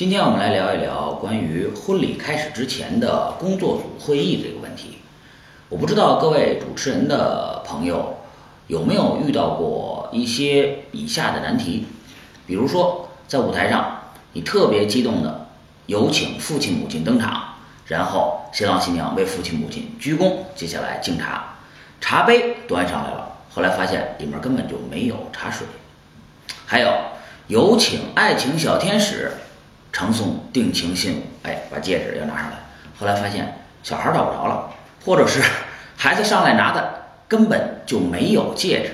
今天我们来聊一聊关于婚礼开始之前的工作组会议这个问题。我不知道各位主持人的朋友有没有遇到过一些以下的难题，比如说在舞台上，你特别激动的有请父亲母亲登场，然后新郎新娘为父亲母亲鞠躬，接下来敬茶，茶杯端上来了，后来发现里面根本就没有茶水。还有有请爱情小天使。呈送定情信物，哎，把戒指要拿上来。后来发现小孩找不着了，或者是孩子上来拿的根本就没有戒指。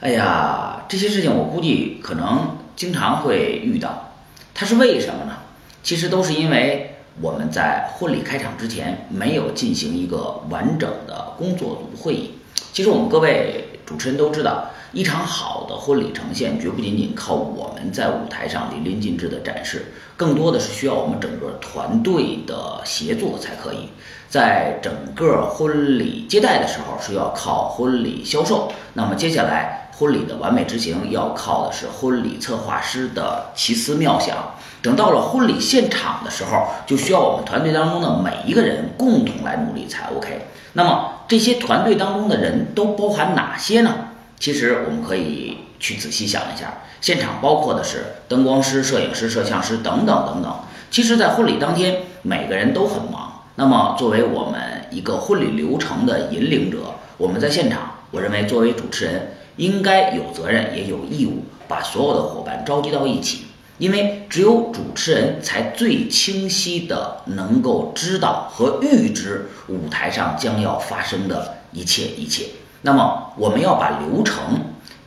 哎呀，这些事情我估计可能经常会遇到。它是为什么呢？其实都是因为我们在婚礼开场之前没有进行一个完整的工作组会议。其实我们各位主持人都知道。一场好的婚礼呈现，绝不仅仅靠我们在舞台上淋漓尽致的展示，更多的是需要我们整个团队的协作才可以。在整个婚礼接待的时候，是要靠婚礼销售；那么接下来婚礼的完美执行，要靠的是婚礼策划师的奇思妙想。等到了婚礼现场的时候，就需要我们团队当中的每一个人共同来努力才 OK。那么这些团队当中的人都包含哪些呢？其实我们可以去仔细想一下，现场包括的是灯光师、摄影师、摄像师等等等等。其实，在婚礼当天，每个人都很忙。那么，作为我们一个婚礼流程的引领者，我们在现场，我认为作为主持人，应该有责任也有义务把所有的伙伴召集到一起，因为只有主持人才最清晰的能够知道和预知舞台上将要发生的一切一切。那么我们要把流程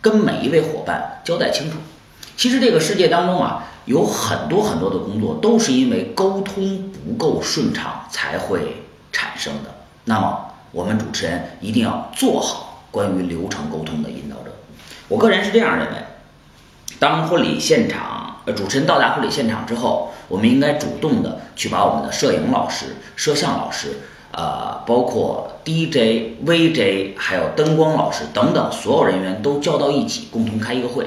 跟每一位伙伴交代清楚。其实这个世界当中啊，有很多很多的工作都是因为沟通不够顺畅才会产生的。那么我们主持人一定要做好关于流程沟通的引导者。我个人是这样认为：当婚礼现场呃主持人到达婚礼现场之后，我们应该主动的去把我们的摄影老师、摄像老师。呃，包括 DJ、VJ，还有灯光老师等等，所有人员都叫到一起，共同开一个会。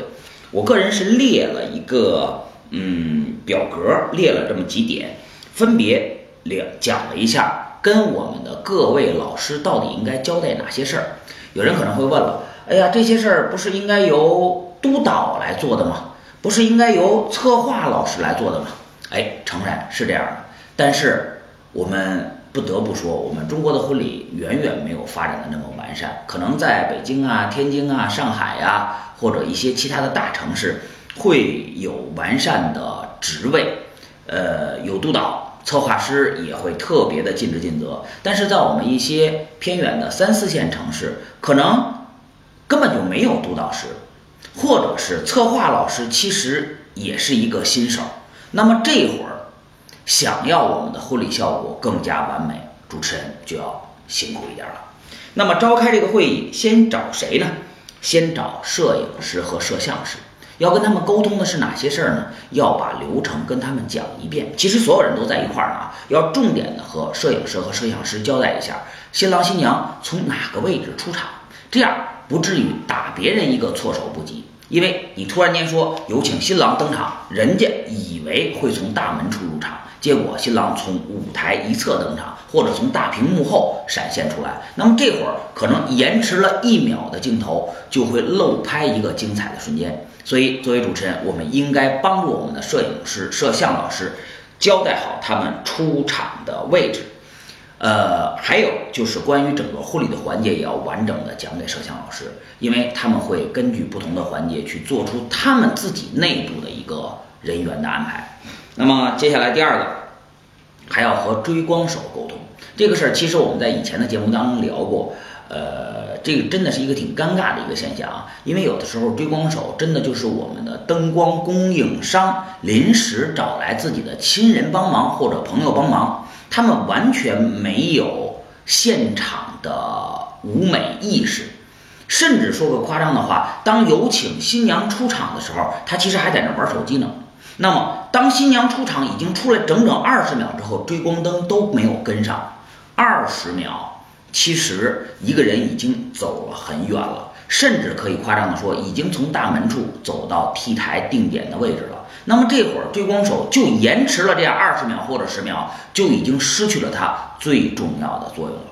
我个人是列了一个嗯表格，列了这么几点，分别列讲了一下，跟我们的各位老师到底应该交代哪些事儿。有人可能会问了，哎呀，这些事儿不是应该由督导来做的吗？不是应该由策划老师来做的吗？哎，诚然是这样的，但是我们。不得不说，我们中国的婚礼远远没有发展的那么完善。可能在北京啊、天津啊、上海呀，或者一些其他的大城市，会有完善的职位，呃，有督导、策划师也会特别的尽职尽责。但是在我们一些偏远的三四线城市，可能根本就没有督导师，或者是策划老师，其实也是一个新手。那么这会儿。想要我们的婚礼效果更加完美，主持人就要辛苦一点了。那么召开这个会议，先找谁呢？先找摄影师和摄像师。要跟他们沟通的是哪些事儿呢？要把流程跟他们讲一遍。其实所有人都在一块儿呢啊，要重点的和摄影师和摄像师交代一下，新郎新娘从哪个位置出场，这样不至于打别人一个措手不及。因为你突然间说有请新郎登场，人家以为会从大门处入场。结果新郎从舞台一侧登场，或者从大屏幕后闪现出来，那么这会儿可能延迟了一秒的镜头就会漏拍一个精彩的瞬间。所以作为主持人，我们应该帮助我们的摄影师、摄像老师交代好他们出场的位置。呃，还有就是关于整个婚礼的环节，也要完整的讲给摄像老师，因为他们会根据不同的环节去做出他们自己内部的一个人员的安排。那么接下来第二个，还要和追光手沟通这个事儿，其实我们在以前的节目当中聊过，呃，这个真的是一个挺尴尬的一个现象啊，因为有的时候追光手真的就是我们的灯光供应商临时找来自己的亲人帮忙或者朋友帮忙，他们完全没有现场的舞美意识，甚至说个夸张的话，当有请新娘出场的时候，他其实还在那玩手机呢。那么，当新娘出场已经出来整整二十秒之后，追光灯都没有跟上。二十秒，其实一个人已经走了很远了，甚至可以夸张的说，已经从大门处走到 T 台定点的位置了。那么这会儿追光手就延迟了这二十秒或者十秒，就已经失去了它最重要的作用了。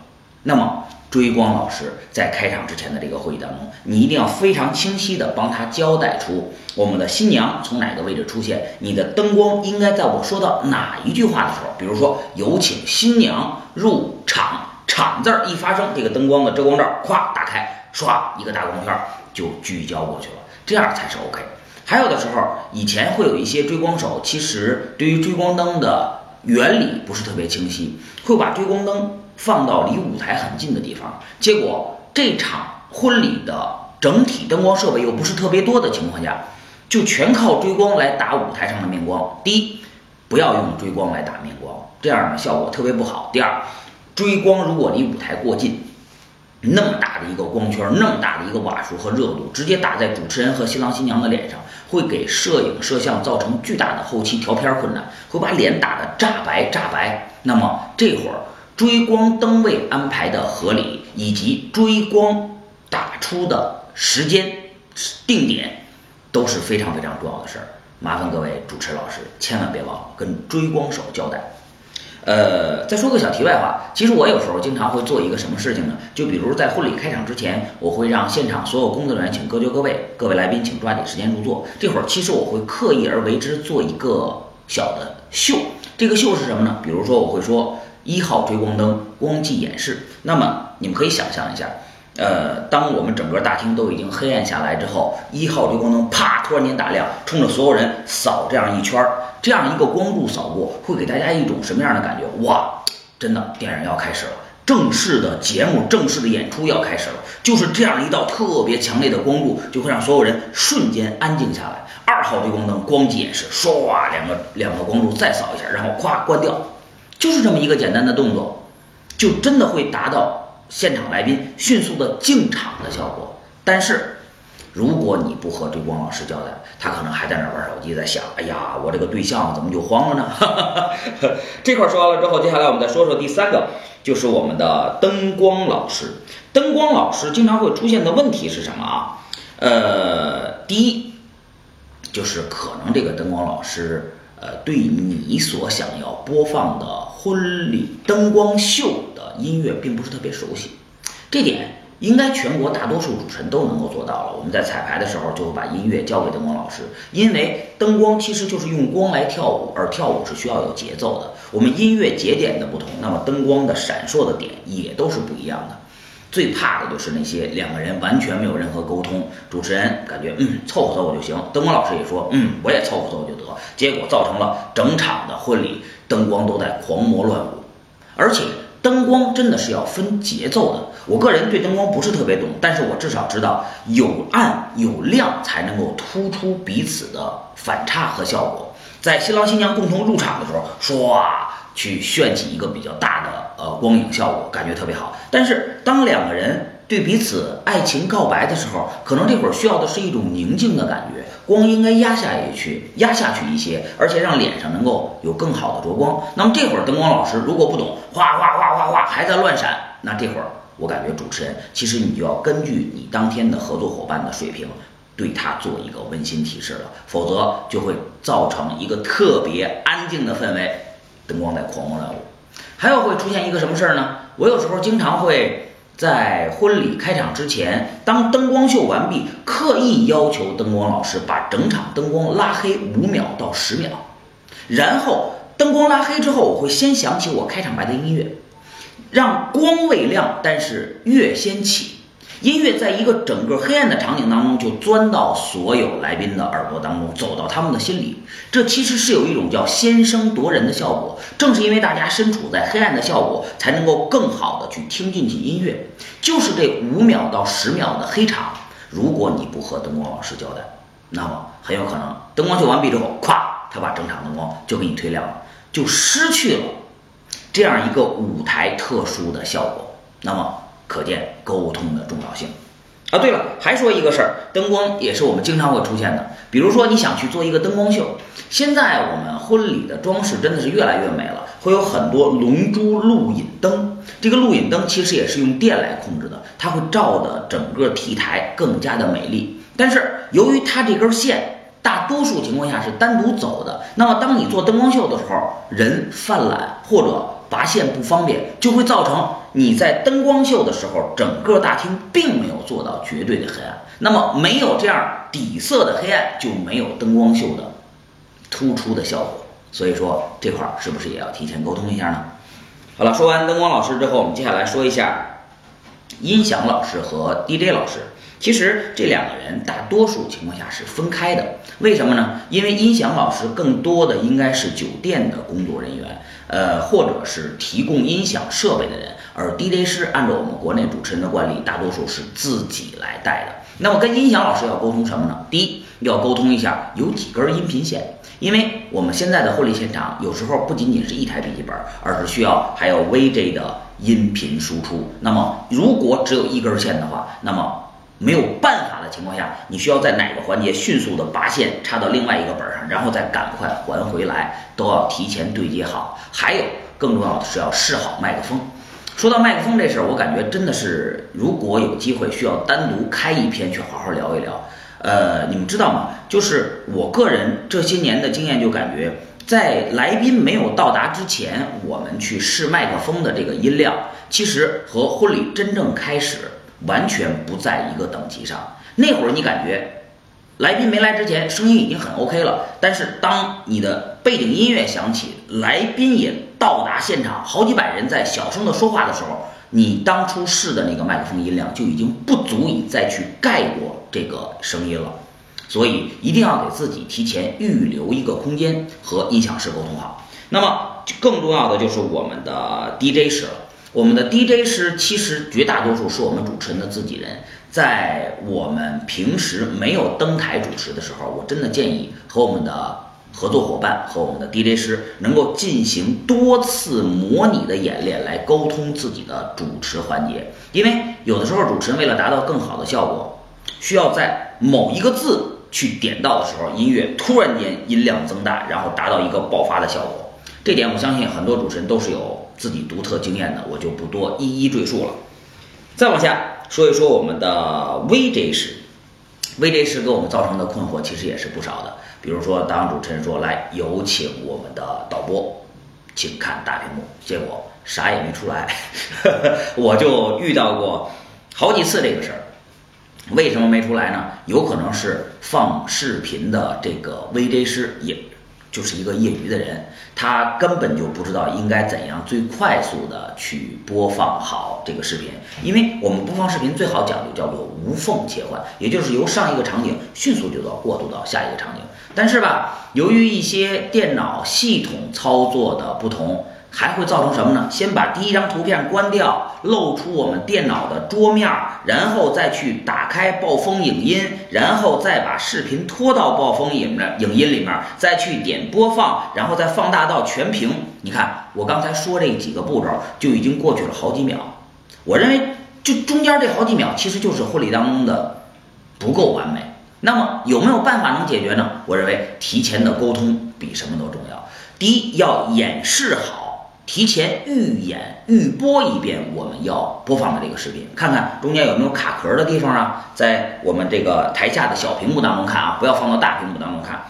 那么追光老师在开场之前的这个会议当中，你一定要非常清晰的帮他交代出我们的新娘从哪个位置出现，你的灯光应该在我说到哪一句话的时候，比如说有请新娘入场，场字儿一发生，这个灯光的遮光罩咵打开，唰一个大光圈就聚焦过去了，这样才是 OK。还有的时候，以前会有一些追光手，其实对于追光灯的原理不是特别清晰，会把追光灯放到离舞台很近的地方，结果这场婚礼的整体灯光设备又不是特别多的情况下，就全靠追光来打舞台上的面光。第一，不要用追光来打面光，这样呢效果特别不好。第二，追光如果离舞台过近。那么大的一个光圈，那么大的一个瓦数和热度，直接打在主持人和新郎新娘的脸上，会给摄影摄像造成巨大的后期调片困难，会把脸打得炸白炸白。那么这会儿追光灯位安排的合理，以及追光打出的时间定点，都是非常非常重要的事儿。麻烦各位主持老师千万别忘了跟追光手交代。呃，再说个小题外话，其实我有时候经常会做一个什么事情呢？就比如在婚礼开场之前，我会让现场所有工作人员请各就各位，各位来宾请抓紧时间入座。这会儿其实我会刻意而为之做一个小的秀，这个秀是什么呢？比如说我会说一号追光灯光技演示，那么你们可以想象一下。呃，当我们整个大厅都已经黑暗下来之后，一号追光灯啪突然间打亮，冲着所有人扫这样一圈儿，这样一个光柱扫过，会给大家一种什么样的感觉？哇，真的电影要开始了，正式的节目、正式的演出要开始了，就是这样一道特别强烈的光柱，就会让所有人瞬间安静下来。二号追光灯光机演示，唰，两个两个光柱再扫一下，然后咵关掉，就是这么一个简单的动作，就真的会达到。现场来宾迅速的进场的效果，但是如果你不和追光老师交代，他可能还在那玩手机，在想：哎呀，我这个对象怎么就慌了呢？这块说完了之后，接下来我们再说说第三个，就是我们的灯光老师。灯光老师经常会出现的问题是什么啊？呃，第一就是可能这个灯光老师。呃，对你所想要播放的婚礼灯光秀的音乐并不是特别熟悉，这点应该全国大多数主持人都能够做到了。我们在彩排的时候就会把音乐交给灯光老师，因为灯光其实就是用光来跳舞，而跳舞是需要有节奏的。我们音乐节点的不同，那么灯光的闪烁的点也都是不一样的。最怕的就是那些两个人完全没有任何沟通，主持人感觉嗯凑合凑合就行，灯光老师也说嗯我也凑合凑合就得，结果造成了整场的婚礼灯光都在狂魔乱舞，而且灯光真的是要分节奏的。我个人对灯光不是特别懂，但是我至少知道有暗有亮才能够突出彼此的反差和效果。在新郎新娘共同入场的时候，唰。去炫起一个比较大的呃光影效果，感觉特别好。但是当两个人对彼此爱情告白的时候，可能这会儿需要的是一种宁静的感觉，光应该压下去，压下去一些，而且让脸上能够有更好的着光。那么这会儿灯光老师如果不懂，哗哗哗哗哗还在乱闪，那这会儿我感觉主持人其实你就要根据你当天的合作伙伴的水平，对他做一个温馨提示了，否则就会造成一个特别安静的氛围。灯光在狂魔乱舞，还有会出现一个什么事儿呢？我有时候经常会在婚礼开场之前，当灯光秀完毕，刻意要求灯光老师把整场灯光拉黑五秒到十秒，然后灯光拉黑之后，我会先响起我开场白的音乐，让光未亮，但是月先起。音乐在一个整个黑暗的场景当中，就钻到所有来宾的耳朵当中，走到他们的心里。这其实是有一种叫先声夺人的效果。正是因为大家身处在黑暗的效果，才能够更好的去听进去音乐。就是这五秒到十秒的黑场，如果你不和灯光老师交代，那么很有可能灯光秀完毕之后，咵，他把整场灯光就给你推亮了，就失去了这样一个舞台特殊的效果。那么。可见沟通的重要性啊！对了，还说一个事儿，灯光也是我们经常会出现的。比如说，你想去做一个灯光秀，现在我们婚礼的装饰真的是越来越美了，会有很多龙珠录影灯。这个录影灯其实也是用电来控制的，它会照的整个 T 台更加的美丽。但是由于它这根线。大多数情况下是单独走的。那么当你做灯光秀的时候，人犯懒或者拔线不方便，就会造成你在灯光秀的时候，整个大厅并没有做到绝对的黑暗。那么没有这样底色的黑暗，就没有灯光秀的突出的效果。所以说这块儿是不是也要提前沟通一下呢？好了，说完灯光老师之后，我们接下来说一下音响老师和 DJ 老师。其实这两个人大多数情况下是分开的，为什么呢？因为音响老师更多的应该是酒店的工作人员，呃，或者是提供音响设备的人，而 DJ 师按照我们国内主持人的惯例，大多数是自己来带的。那么跟音响老师要沟通什么呢？第一，要沟通一下有几根音频线，因为我们现在的婚礼现场有时候不仅仅是一台笔记本，而是需要还有 VJ 的音频输出。那么如果只有一根线的话，那么没有办法的情况下，你需要在哪个环节迅速的拔线插到另外一个本上，然后再赶快还回来，都要提前对接好。还有更重要的是要试好麦克风。说到麦克风这事儿，我感觉真的是，如果有机会需要单独开一篇去好好聊一聊。呃，你们知道吗？就是我个人这些年的经验，就感觉在来宾没有到达之前，我们去试麦克风的这个音量，其实和婚礼真正开始。完全不在一个等级上。那会儿你感觉，来宾没来之前声音已经很 OK 了，但是当你的背景音乐响起，来宾也到达现场，好几百人在小声的说话的时候，你当初试的那个麦克风音量就已经不足以再去盖过这个声音了。所以一定要给自己提前预留一个空间和音响师沟通好。那么更重要的就是我们的 DJ 师了。我们的 DJ 师其实绝大多数是我们主持人的自己人，在我们平时没有登台主持的时候，我真的建议和我们的合作伙伴和我们的 DJ 师能够进行多次模拟的演练，来沟通自己的主持环节。因为有的时候主持人为了达到更好的效果，需要在某一个字去点到的时候，音乐突然间音量增大，然后达到一个爆发的效果。这点我相信很多主持人都是有。自己独特经验的，我就不多一一赘述了。再往下说一说我们的 VJ 师，VJ 师给我们造成的困惑其实也是不少的。比如说，当主持人说来有请我们的导播，请看大屏幕，结果啥也没出来，我就遇到过好几次这个事儿。为什么没出来呢？有可能是放视频的这个 VJ 师也。就是一个业余的人，他根本就不知道应该怎样最快速的去播放好这个视频，因为我们播放视频最好讲究叫做无缝切换，也就是由上一个场景迅速就到过渡到下一个场景。但是吧，由于一些电脑系统操作的不同。还会造成什么呢？先把第一张图片关掉，露出我们电脑的桌面，然后再去打开暴风影音，然后再把视频拖到暴风影的影音里面，再去点播放，然后再放大到全屏。你看，我刚才说这几个步骤就已经过去了好几秒。我认为，就中间这好几秒，其实就是婚礼当中的不够完美。那么有没有办法能解决呢？我认为提前的沟通比什么都重要。第一，要演示好。提前预演、预播一遍我们要播放的这个视频，看看中间有没有卡壳的地方啊？在我们这个台下的小屏幕当中看啊，不要放到大屏幕当中看，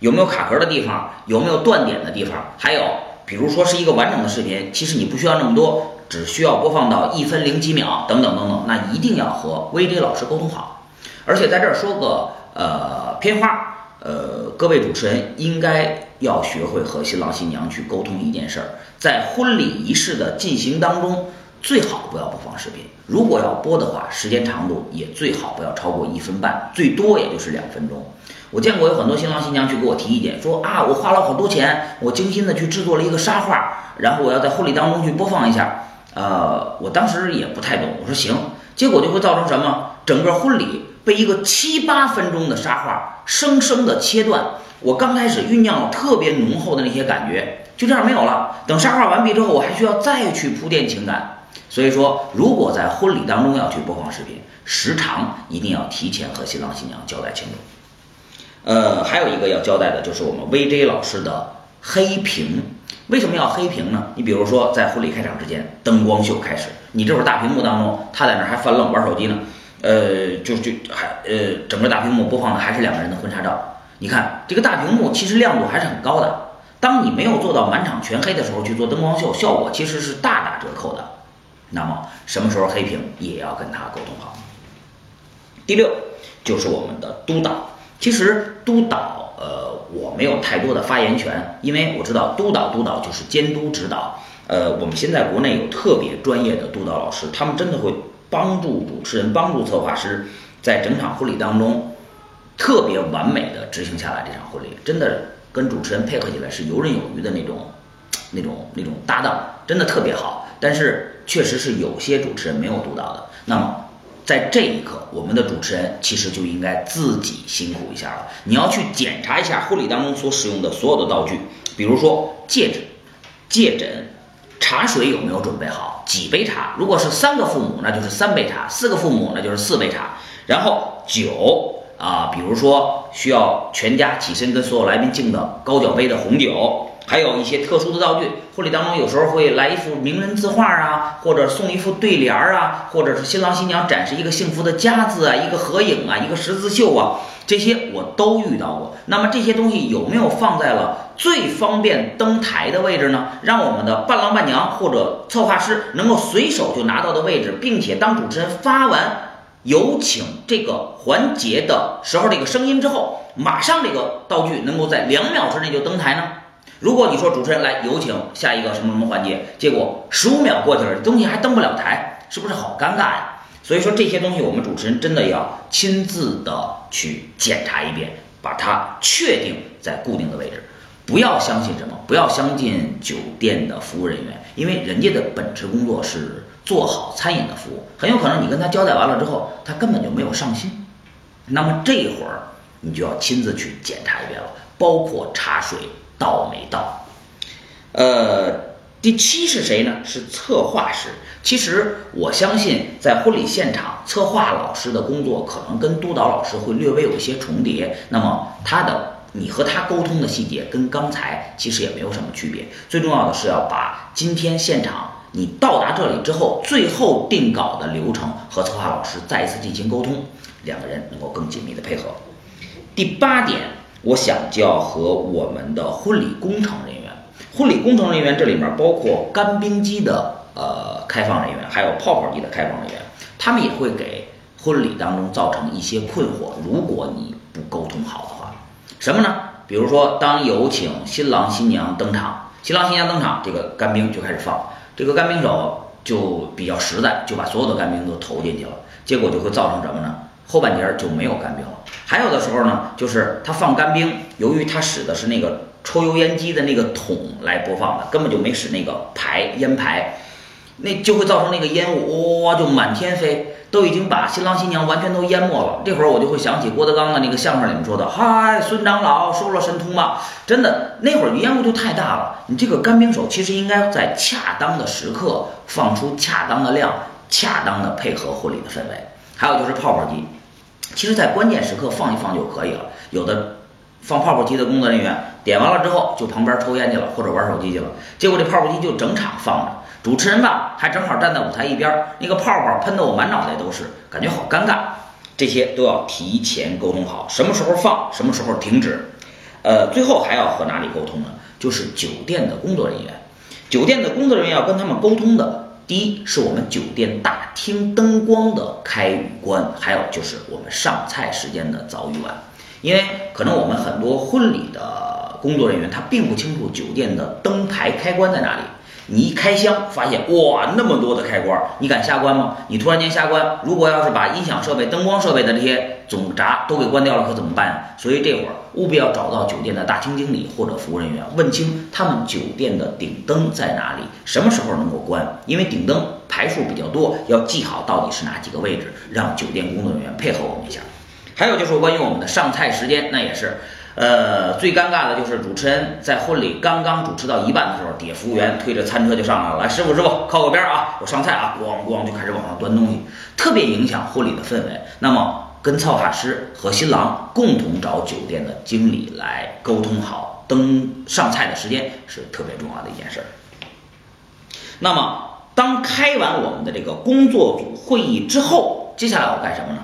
有没有卡壳的地方？有没有断点的地方？还有，比如说是一个完整的视频，其实你不需要那么多，只需要播放到一分零几秒，等等等等，那一定要和 VJ 老师沟通好。而且在这儿说个呃片花。呃，各位主持人应该要学会和新郎新娘去沟通一件事儿，在婚礼仪式的进行当中，最好不要播放视频。如果要播的话，时间长度也最好不要超过一分半，最多也就是两分钟。我见过有很多新郎新娘去给我提意见，说啊，我花了好多钱，我精心的去制作了一个沙画，然后我要在婚礼当中去播放一下。呃，我当时也不太懂，我说行，结果就会造成什么？整个婚礼。被一个七八分钟的沙画生生的切断，我刚开始酝酿特别浓厚的那些感觉就这样没有了。等沙画完毕之后，我还需要再去铺垫情感。所以说，如果在婚礼当中要去播放视频，时长一定要提前和新郎新娘交代清楚。呃，还有一个要交代的就是我们 VJ 老师的黑屏，为什么要黑屏呢？你比如说在婚礼开场之前，灯光秀开始，你这会儿大屏幕当中，他在那还翻愣玩手机呢。呃，就就还呃，整个大屏幕播放的还是两个人的婚纱照。你看这个大屏幕其实亮度还是很高的。当你没有做到满场全黑的时候去做灯光秀，效果其实是大打折扣的。那么什么时候黑屏也要跟他沟通好。第六就是我们的督导，其实督导呃我没有太多的发言权，因为我知道督导督导就是监督指导。呃，我们现在国内有特别专业的督导老师，他们真的会帮助主持人、帮助策划师，在整场婚礼当中特别完美的执行下来这场婚礼，真的跟主持人配合起来是游刃有余的那种、那种、那种搭档，真的特别好。但是确实是有些主持人没有读到的，那么在这一刻，我们的主持人其实就应该自己辛苦一下了。你要去检查一下婚礼当中所使用的所有的道具，比如说戒指、戒枕。茶水有没有准备好？几杯茶？如果是三个父母，那就是三杯茶；四个父母，那就是四杯茶。然后酒啊，比如说需要全家起身跟所有来宾敬的高脚杯的红酒，还有一些特殊的道具。婚礼当中有时候会来一幅名人字画啊，或者送一副对联儿啊，或者是新郎新娘展示一个幸福的家字啊，一个合影啊，一个十字绣啊。这些我都遇到过，那么这些东西有没有放在了最方便登台的位置呢？让我们的伴郎伴娘或者策划师能够随手就拿到的位置，并且当主持人发完有请这个环节的时候，这个声音之后，马上这个道具能够在两秒之内就登台呢？如果你说主持人来有请下一个什么什么环节，结果十五秒过去了，东西还登不了台，是不是好尴尬呀？所以说这些东西，我们主持人真的要亲自的去检查一遍，把它确定在固定的位置。不要相信什么，不要相信酒店的服务人员，因为人家的本职工作是做好餐饮的服务，很有可能你跟他交代完了之后，他根本就没有上心。那么这会儿你就要亲自去检查一遍了，包括茶水到没到，呃。第七是谁呢？是策划师。其实我相信，在婚礼现场，策划老师的工作可能跟督导老师会略微有一些重叠。那么他的你和他沟通的细节跟刚才其实也没有什么区别。最重要的是要把今天现场你到达这里之后，最后定稿的流程和策划老师再一次进行沟通，两个人能够更紧密的配合。第八点，我想就要和我们的婚礼工程人员。婚礼工程人员这里面包括干冰机的呃开放人员，还有泡泡机的开放人员，他们也会给婚礼当中造成一些困惑。如果你不沟通好的话，什么呢？比如说，当有请新郎新娘登场，新郎新娘登场，这个干冰就开始放，这个干冰手就比较实在，就把所有的干冰都投进去了，结果就会造成什么呢？后半截就没有干冰了。还有的时候呢，就是他放干冰，由于他使的是那个。抽油烟机的那个桶来播放的，根本就没使那个排烟排，那就会造成那个烟雾哇就满天飞，都已经把新郎新娘完全都淹没了。这会儿我就会想起郭德纲的那个相声里面说的：“嗨，孙长老收了神通吧。”真的，那会儿烟雾就太大了。你这个干冰手其实应该在恰当的时刻放出恰当的量，恰当的配合婚礼的氛围。还有就是泡泡机，其实在关键时刻放一放就可以了。有的。放泡泡机的工作人员点完了之后，就旁边抽烟去了，或者玩手机去了。结果这泡泡机就整场放着，主持人吧还正好站在舞台一边，那个泡泡喷得我满脑袋都是，感觉好尴尬。这些都要提前沟通好，什么时候放，什么时候停止。呃，最后还要和哪里沟通呢？就是酒店的工作人员。酒店的工作人员要跟他们沟通的，第一是我们酒店大厅灯光的开与关，还有就是我们上菜时间的早与晚。因为可能我们很多婚礼的工作人员他并不清楚酒店的灯牌开关在哪里。你一开箱发现哇那么多的开关，你敢下关吗？你突然间下关，如果要是把音响设备、灯光设备的这些总闸都给关掉了，可怎么办呀？所以这会儿务必要找到酒店的大厅经理或者服务人员，问清他们酒店的顶灯在哪里，什么时候能够关？因为顶灯排数比较多，要记好到底是哪几个位置，让酒店工作人员配合我们一下。还有就是关于我们的上菜时间，那也是，呃，最尴尬的就是主持人在婚礼刚刚主持到一半的时候，底下服务员推着餐车就上来了，来师傅师傅靠个边啊，我上菜啊，咣咣就开始往上端东西，特别影响婚礼的氛围。那么跟策划师和新郎共同找酒店的经理来沟通好登上菜的时间是特别重要的一件事儿。那么当开完我们的这个工作组会议之后，接下来要干什么呢？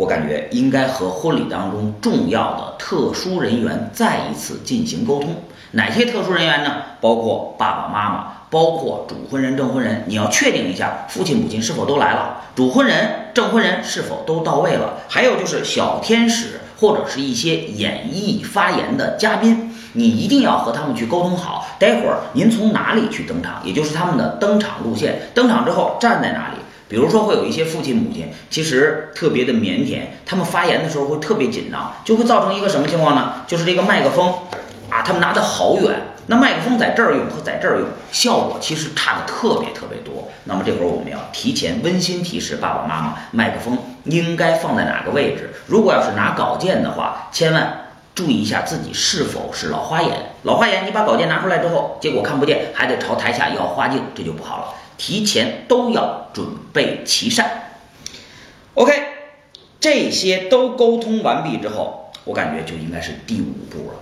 我感觉应该和婚礼当中重要的特殊人员再一次进行沟通。哪些特殊人员呢？包括爸爸妈妈，包括主婚人、证婚人。你要确定一下父亲、母亲是否都来了，主婚人、证婚人是否都到位了。还有就是小天使或者是一些演绎发言的嘉宾，你一定要和他们去沟通好。待会儿您从哪里去登场，也就是他们的登场路线。登场之后站在哪里？比如说会有一些父亲、母亲，其实特别的腼腆，他们发言的时候会特别紧张，就会造成一个什么情况呢？就是这个麦克风。啊，他们拿的好远，那麦克风在这儿用和在这儿用，效果其实差的特别特别多。那么这会儿我们要提前温馨提示爸爸妈妈，麦克风应该放在哪个位置。如果要是拿稿件的话，千万注意一下自己是否是老花眼。老花眼，你把稿件拿出来之后，结果看不见，还得朝台下要花镜，这就不好了。提前都要准备齐善。OK，这些都沟通完毕之后，我感觉就应该是第五步了。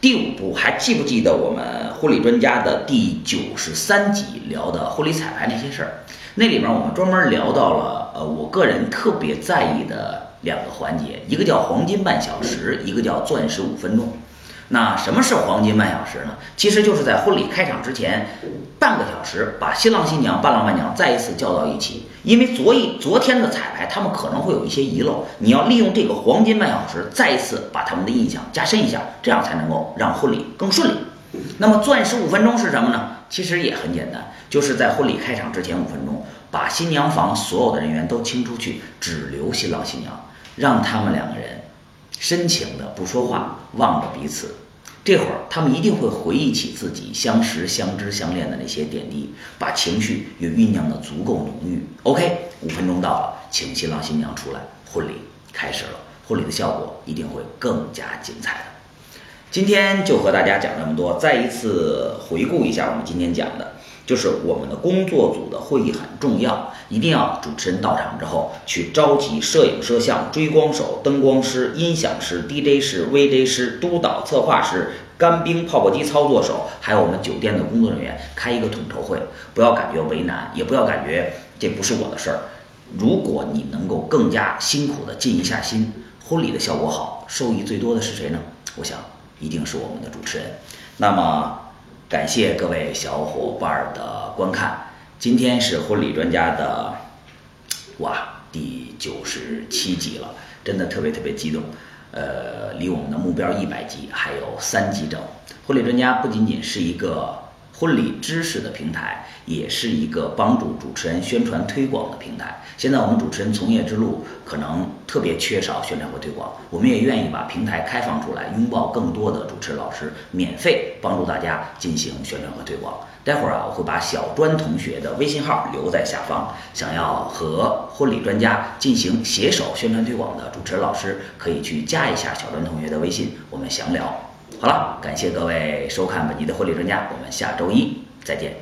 第五步，还记不记得我们婚礼专家的第九十三集聊的婚礼彩排那些事儿？那里面我们专门聊到了，呃，我个人特别在意的两个环节，一个叫黄金半小时，一个叫钻石五分钟。那什么是黄金半小时呢？其实就是在婚礼开场之前半个小时，把新郎新娘、伴郎伴娘再一次叫到一起。因为昨一昨天的彩排，他们可能会有一些遗漏，你要利用这个黄金半小时，再一次把他们的印象加深一下，这样才能够让婚礼更顺利。那么钻石五分钟是什么呢？其实也很简单，就是在婚礼开场之前五分钟，把新娘房所有的人员都清出去，只留新郎新娘，让他们两个人。深情的不说话，望着彼此，这会儿他们一定会回忆起自己相识、相知、相恋的那些点滴，把情绪也酝酿的足够浓郁。OK，五分钟到了，请新郎新娘出来，婚礼开始了，婚礼的效果一定会更加精彩的。今天就和大家讲这么多，再一次回顾一下我们今天讲的。就是我们的工作组的会议很重要，一定要主持人到场之后去召集摄影摄像、追光手、灯光师、音响师、DJ 师、VJ 师、督导、策划师、干冰、泡泡机操作手，还有我们酒店的工作人员开一个统筹会。不要感觉为难，也不要感觉这不是我的事儿。如果你能够更加辛苦的尽一下心，婚礼的效果好，受益最多的是谁呢？我想一定是我们的主持人。那么。感谢各位小伙伴的观看，今天是婚礼专家的，哇，第九十七集了，真的特别特别激动，呃，离我们的目标一百集还有三集整。婚礼专家不仅仅是一个。婚礼知识的平台，也是一个帮助主持人宣传推广的平台。现在我们主持人从业之路可能特别缺少宣传和推广，我们也愿意把平台开放出来，拥抱更多的主持老师，免费帮助大家进行宣传和推广。待会儿啊，我会把小专同学的微信号留在下方，想要和婚礼专家进行携手宣传推广的主持人老师，可以去加一下小专同学的微信，我们详聊。好了，感谢各位收看本期的婚礼专家，我们下周一再见。